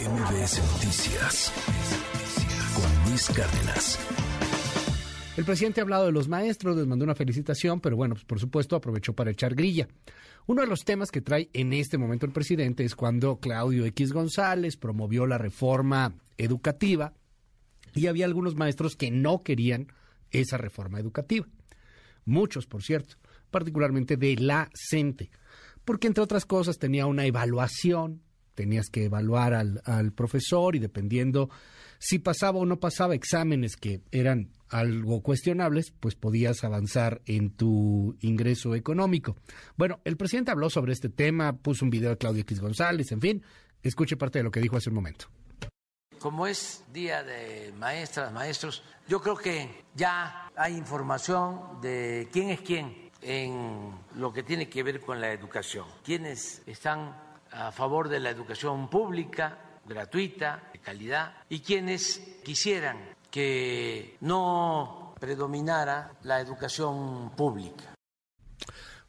MBS Noticias con Luis Cárdenas. El presidente ha hablado de los maestros, les mandó una felicitación, pero bueno, pues por supuesto aprovechó para echar grilla. Uno de los temas que trae en este momento el presidente es cuando Claudio X González promovió la reforma educativa y había algunos maestros que no querían esa reforma educativa. Muchos, por cierto, particularmente de la CENTE, porque entre otras cosas tenía una evaluación, tenías que evaluar al, al, profesor y dependiendo si pasaba o no pasaba exámenes que eran algo cuestionables, pues podías avanzar en tu ingreso económico. Bueno, el presidente habló sobre este tema, puso un video de Claudio X González, en fin, escuche parte de lo que dijo hace un momento. Como es Día de Maestras, Maestros, yo creo que ya hay información de quién es quién en lo que tiene que ver con la educación, quiénes están a favor de la educación pública, gratuita, de calidad, y quienes quisieran que no predominara la educación pública.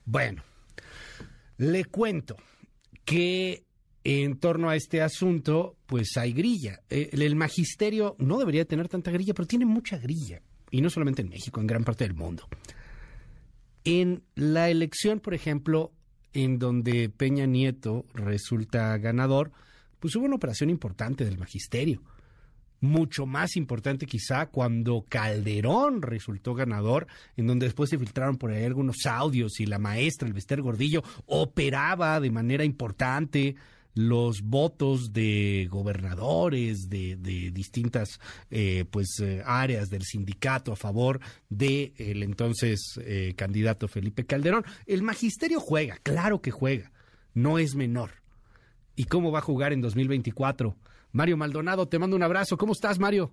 Bueno, le cuento que en torno a este asunto, pues hay grilla. El, magisterio no debería tener tanta grilla, pero tiene mucha grilla. Y no solamente en México, en gran parte del mundo. En la elección, por ejemplo, en donde Peña Nieto resulta ganador, pues hubo una operación importante del magisterio. Mucho más importante quizá cuando Calderón resultó ganador, en donde después se filtraron por ahí algunos audios y la maestra, el Bester Gordillo, operaba de manera importante los votos de gobernadores de, de distintas eh, pues eh, áreas del sindicato a favor de el entonces eh, candidato Felipe Calderón. El magisterio juega, claro que juega, no es menor. ¿Y cómo va a jugar en 2024? Mario Maldonado, te mando un abrazo. ¿Cómo estás, Mario?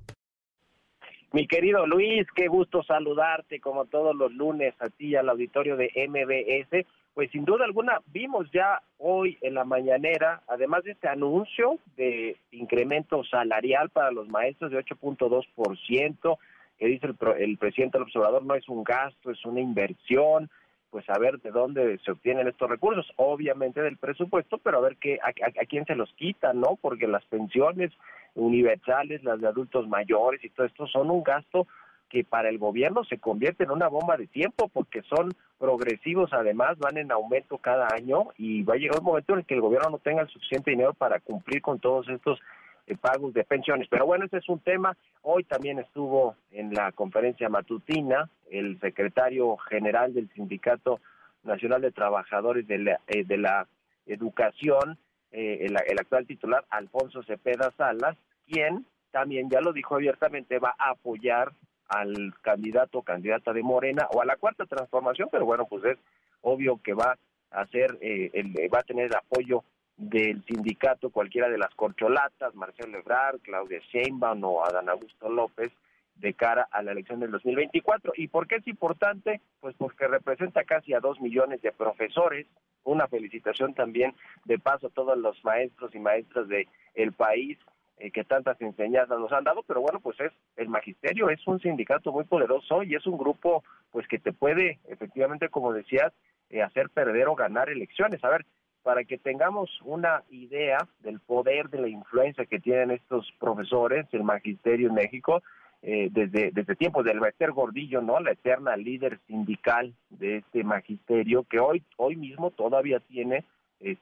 Mi querido Luis, qué gusto saludarte como todos los lunes a ti al auditorio de MBS pues sin duda alguna vimos ya hoy en la mañanera, además de este anuncio de incremento salarial para los maestros de 8.2%, que dice el, el presidente del observador, no es un gasto, es una inversión, pues a ver de dónde se obtienen estos recursos, obviamente del presupuesto, pero a ver qué, a, a, quién se los quita, ¿no? Porque las pensiones universales, las de adultos mayores y todo esto son un gasto que para el gobierno se convierte en una bomba de tiempo porque son progresivos además, van en aumento cada año y va a llegar un momento en el que el gobierno no tenga el suficiente dinero para cumplir con todos estos eh, pagos de pensiones. Pero bueno, ese es un tema. Hoy también estuvo en la conferencia matutina el secretario general del Sindicato Nacional de Trabajadores de la, eh, de la Educación, eh, el, el actual titular, Alfonso Cepeda Salas, quien también ya lo dijo abiertamente, va a apoyar al candidato o candidata de Morena o a la cuarta transformación, pero bueno, pues es obvio que va a ser, eh, el, va a tener apoyo del sindicato cualquiera de las corcholatas, Marcelo Ebrard, Claudia Sheinbaum o Adán Augusto López, de cara a la elección del 2024. ¿Y por qué es importante? Pues porque representa casi a dos millones de profesores. Una felicitación también de paso a todos los maestros y maestras de el país eh, que tantas enseñanzas nos han dado, pero bueno, pues es el magisterio es un sindicato muy poderoso y es un grupo pues que te puede efectivamente, como decías, eh, hacer perder o ganar elecciones. A ver, para que tengamos una idea del poder de la influencia que tienen estos profesores, el magisterio en México, eh, desde, desde tiempos del Bester Gordillo, ¿no? La eterna líder sindical de este magisterio, que hoy, hoy mismo todavía tiene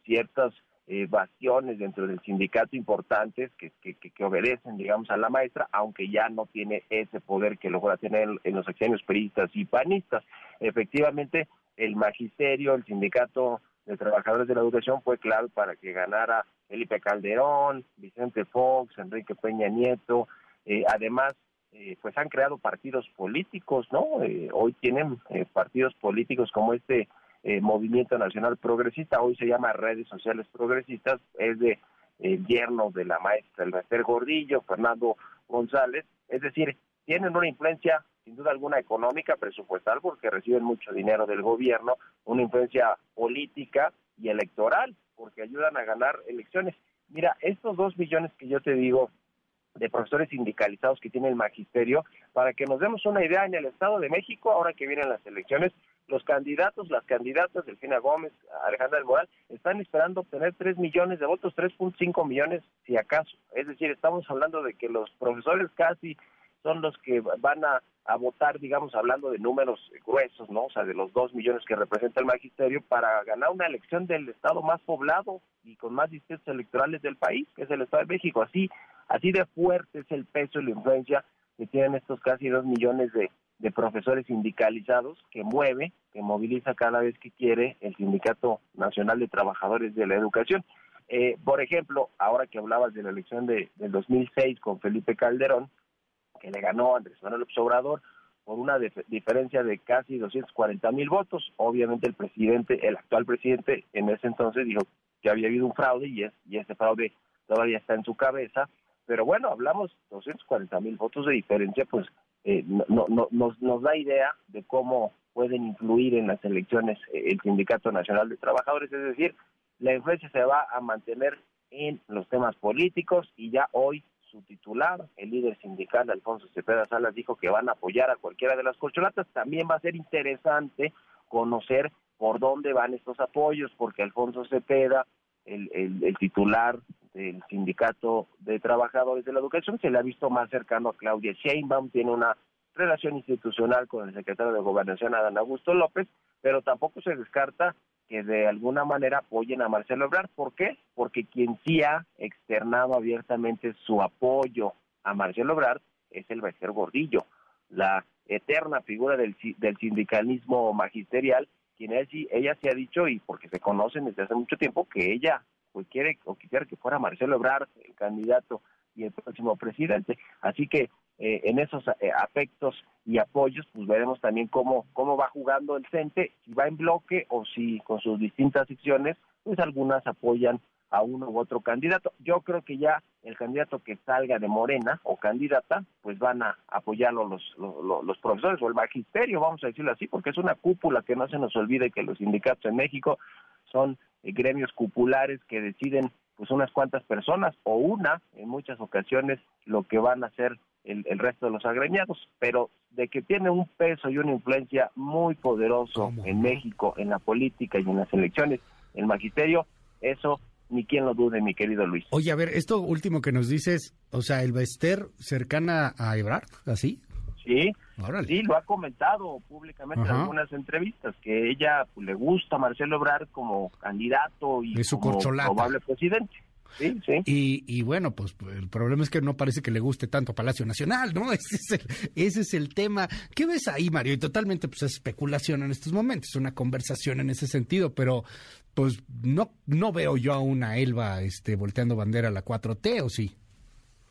ciertas eh, bastiones dentro del sindicato importantes que, que, obedecen, digamos, a la maestra, aunque ya no tiene ese poder que logra tener en los acciones periodistas y panistas. Efectivamente, el magisterio, el sindicato de trabajadores de la educación fue clave para que ganara Felipe Calderón, Vicente Fox, Enrique Peña Nieto, eh, además eh, pues han creado partidos políticos, ¿no? Eh, hoy tienen eh, partidos políticos como este eh, Movimiento Nacional Progresista, hoy se llama Redes Sociales Progresistas, es de el yerno de la maestra el Maester Gordillo, Fernando González, es decir, tienen una influencia sin duda alguna económica, presupuestal, porque reciben mucho dinero del gobierno, una influencia política y electoral, porque ayudan a ganar elecciones. Mira, estos dos millones que yo te digo de profesores sindicalizados que tiene el magisterio, para que nos demos una idea, en el Estado de México, ahora que vienen las elecciones, los candidatos, las candidatas, Delfina Gómez, Alejandra del Moral, están esperando obtener 3 millones de votos, 3.5 millones si acaso. Es decir, estamos hablando de que los profesores casi son los que van a, votar, digamos, hablando de números gruesos, ¿no? O sea, de los 2 millones que representa el magisterio para ganar una elección del estado más poblado y con más distritos electorales del país, que es el Estado de México. Así, así de fuerte es el peso y la influencia que tienen estos casi 2 millones de, de profesores sindicalizados que mueve, que moviliza cada vez que quiere el Sindicato Nacional de Trabajadores de la Educación. Eh, por ejemplo, ahora que hablabas de la elección de, del 2006 con Felipe Calderón, que le ganó Andrés Manuel López Obrador por una diferencia de casi 240 mil votos. Obviamente el presidente, el actual presidente, en ese entonces dijo que había habido un fraude y, es, y ese fraude todavía está en su cabeza. Pero bueno, hablamos 240 mil votos de diferencia, pues eh, no, no, nos, da idea de cómo pueden influir en las elecciones eh, el Sindicato Nacional de Trabajadores, es decir, la influencia se va a mantener en los temas políticos y ya hoy su titular, el líder sindical Alfonso Cepeda Salas, dijo que van a apoyar a cualquiera de las corcholatas. También va a ser interesante conocer por dónde van estos apoyos, porque Alfonso Cepeda, el, el, el titular del Sindicato de Trabajadores de la Educación, se le ha visto más cercano a Claudia Sheinbaum, tiene una relación institucional con el secretario de Gobernación, Adán Augusto López, pero tampoco se descarta que de alguna manera apoyen a Marcelo Ebrard. ¿Por qué? Porque quien sí ha externado abiertamente su apoyo a Marcelo Ebrard es el Bester Gordillo, la eterna figura del, del sindicalismo magisterial, quien ella sí ha dicho, y porque se conocen desde hace mucho tiempo, que ella pues quiere o quisiera que fuera Marcelo Ebrard el candidato y el próximo presidente. Así que eh, en esos eh, aspectos y apoyos, pues veremos también cómo, cómo va jugando el CENTE, si va en bloque o si con sus distintas secciones, pues algunas apoyan a uno u otro candidato. Yo creo que ya el candidato que salga de Morena o candidata, pues van a apoyarlo los, los, los, profesores o el magisterio, vamos a decirlo así, porque es una cúpula que no se nos olvide que los sindicatos en México son eh, gremios cupulares que deciden pues unas cuantas personas o una en muchas ocasiones lo que van a hacer el, el, resto de los agremiados, pero de que tiene un peso y una influencia muy poderoso en México, en la política y en las elecciones, el magisterio, eso ni quien lo dude, mi querido Luis. Oye, a ver, esto último que nos dices, o sea, el Bester cercana a Ebrard, ¿así? Sí, sí, lo ha comentado públicamente en algunas entrevistas, que ella pues, le gusta a Marcelo Ebrard como candidato y como probable presidente. Sí, sí. Y, y bueno, pues, pues el problema es que no parece que le guste tanto Palacio Nacional, ¿no? Ese es el, ese es el tema. ¿Qué ves ahí, Mario? Y totalmente, pues es especulación en estos momentos, una conversación en ese sentido, pero pues no, no veo yo a una Elba este, volteando bandera a la 4T, ¿o sí?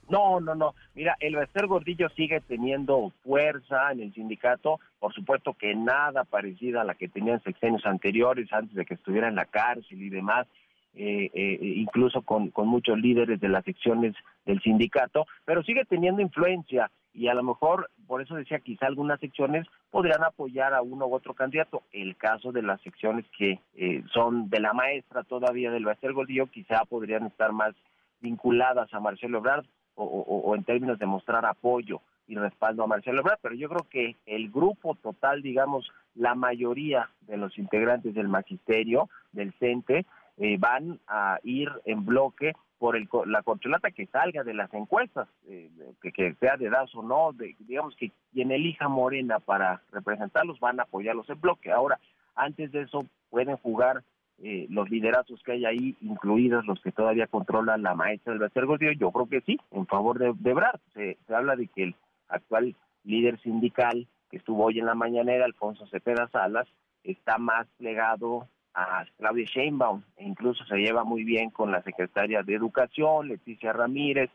No, no, no. Mira, el Bester Gordillo sigue teniendo fuerza en el sindicato, por supuesto que nada parecida a la que tenían sexenios anteriores, antes de que estuviera en la cárcel y demás, eh, eh, incluso con, con muchos líderes de las secciones del sindicato, pero sigue teniendo influencia y a lo mejor, por eso decía, quizá algunas secciones podrían apoyar a uno u otro candidato. El caso de las secciones que eh, son de la maestra todavía del Bester Gordillo, quizá podrían estar más vinculadas a Marcelo Ebrard o en términos de mostrar apoyo y respaldo a Marcelo Ebrard, pero yo creo que el grupo total, digamos, la mayoría de los integrantes del magisterio, del CENTE, eh, van a ir en bloque por el, la corcholata que salga de las encuestas, eh, que, sea de edad o no, de, digamos que quien elija Morena para representarlos van a apoyarlos en bloque. Ahora, antes de eso pueden jugar eh, los liderazgos que hay ahí, incluidos los que todavía controlan la maestra del Bester Gordillo, yo creo que sí, en favor de, de Brad. Se, se habla de que el actual líder sindical que estuvo hoy en la mañanera, Alfonso Cepeda Salas, está más plegado a Claudia Sheinbaum, e incluso se lleva muy bien con la secretaria de Educación, Leticia Ramírez,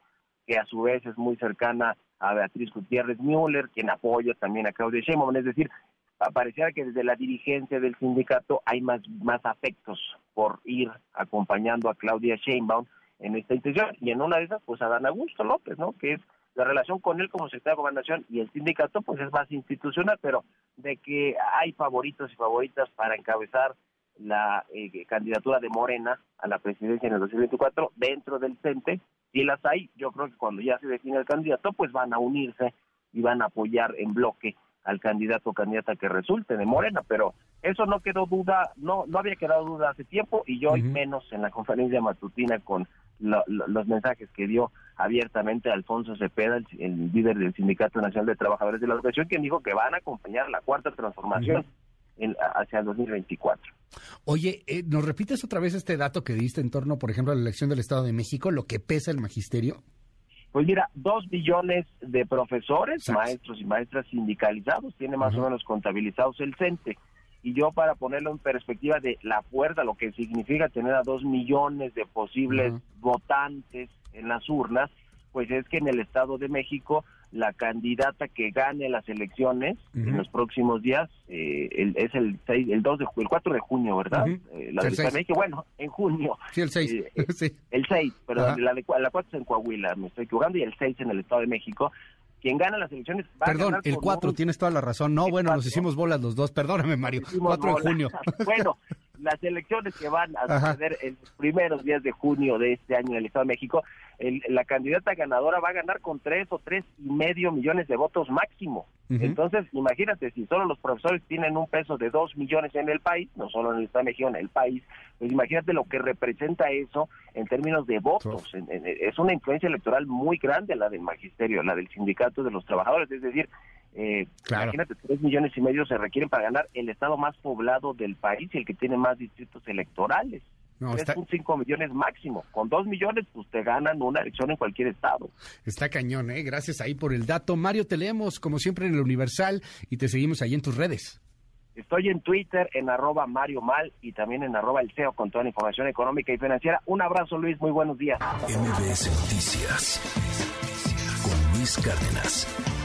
que a su vez es muy cercana a Beatriz Gutiérrez Müller, quien apoya también a Claudia Sheinbaum, es decir, pareciera que desde la dirigencia del sindicato hay más, más afectos por ir acompañando a Claudia Sheinbaum en esta intención, y en una de esas, pues a Dan Augusto López, ¿no?, que es la relación con él como secretario de gobernación y el sindicato, pues es más institucional, pero de que hay favoritos y favoritas para encabezar la eh, candidatura de Morena a la presidencia en el 2024 dentro del CENTE, si las hay, yo creo que cuando ya se define el candidato, pues van a unirse y van a apoyar en bloque al candidato o candidata que resulte de Morena, pero Eso no quedó duda, no, no había quedado duda hace tiempo y yo hoy menos en la conferencia matutina con los mensajes que dio abiertamente Alfonso Cepeda, el, líder del Sindicato Nacional de Trabajadores de la Educación, quien dijo que van a acompañar la cuarta transformación hacia el 2024. Oye, eh, ¿nos repites otra vez este dato que diste en torno, por ejemplo, a la elección del Estado de México, lo que pesa el magisterio? Pues mira, dos billones de profesores, maestros y maestras sindicalizados, tiene más o menos contabilizados el CENTE. Y yo para ponerlo en perspectiva de la fuerza, lo que significa tener a dos millones de posibles votantes en las urnas, pues es que en el Estado de México la candidata que gane las elecciones en los próximos días eh, es el 6, el 2 de el 4 de junio, ¿verdad? Eh, la de México, bueno, en junio. Sí, el 6. Eh, el 6, pero la, de, la 4 es en Coahuila, me estoy equivocando, y el 6 en el Estado de México. Quien gana las elecciones va Perdón, a el 4, tienes toda la razón. No, bueno, nos hicimos bolas los dos. Perdóname, Mario. 4 de junio. bueno, las elecciones que van a suceder en los primeros días de junio de este año en el Estado de México, la candidata ganadora va a ganar con tres o tres y medio millones de votos máximo. Entonces, imagínate, si solo los profesores tienen un peso de dos millones en el país, no solo en el Estado de México, en el país, pues imagínate lo que representa eso en términos de votos. es una influencia electoral muy grande la del magisterio, la del sindicato de los trabajadores. Es decir, eh, Imagínate, tres millones y medio se requieren para ganar el estado más poblado del país y el que tiene más distritos electorales. No, está... cinco millones máximo. Con dos millones, pues te ganan una elección en cualquier estado. Está cañón, ¿eh? Gracias ahí por el dato. Mario, te leemos como siempre en el Universal y te seguimos ahí en tus redes. Estoy en Twitter, en arroba Mario Mal y también en arroba el CEO con toda la información económica y financiera. Un abrazo, Luis. Muy buenos días. MBS Noticias con Luis Cárdenas.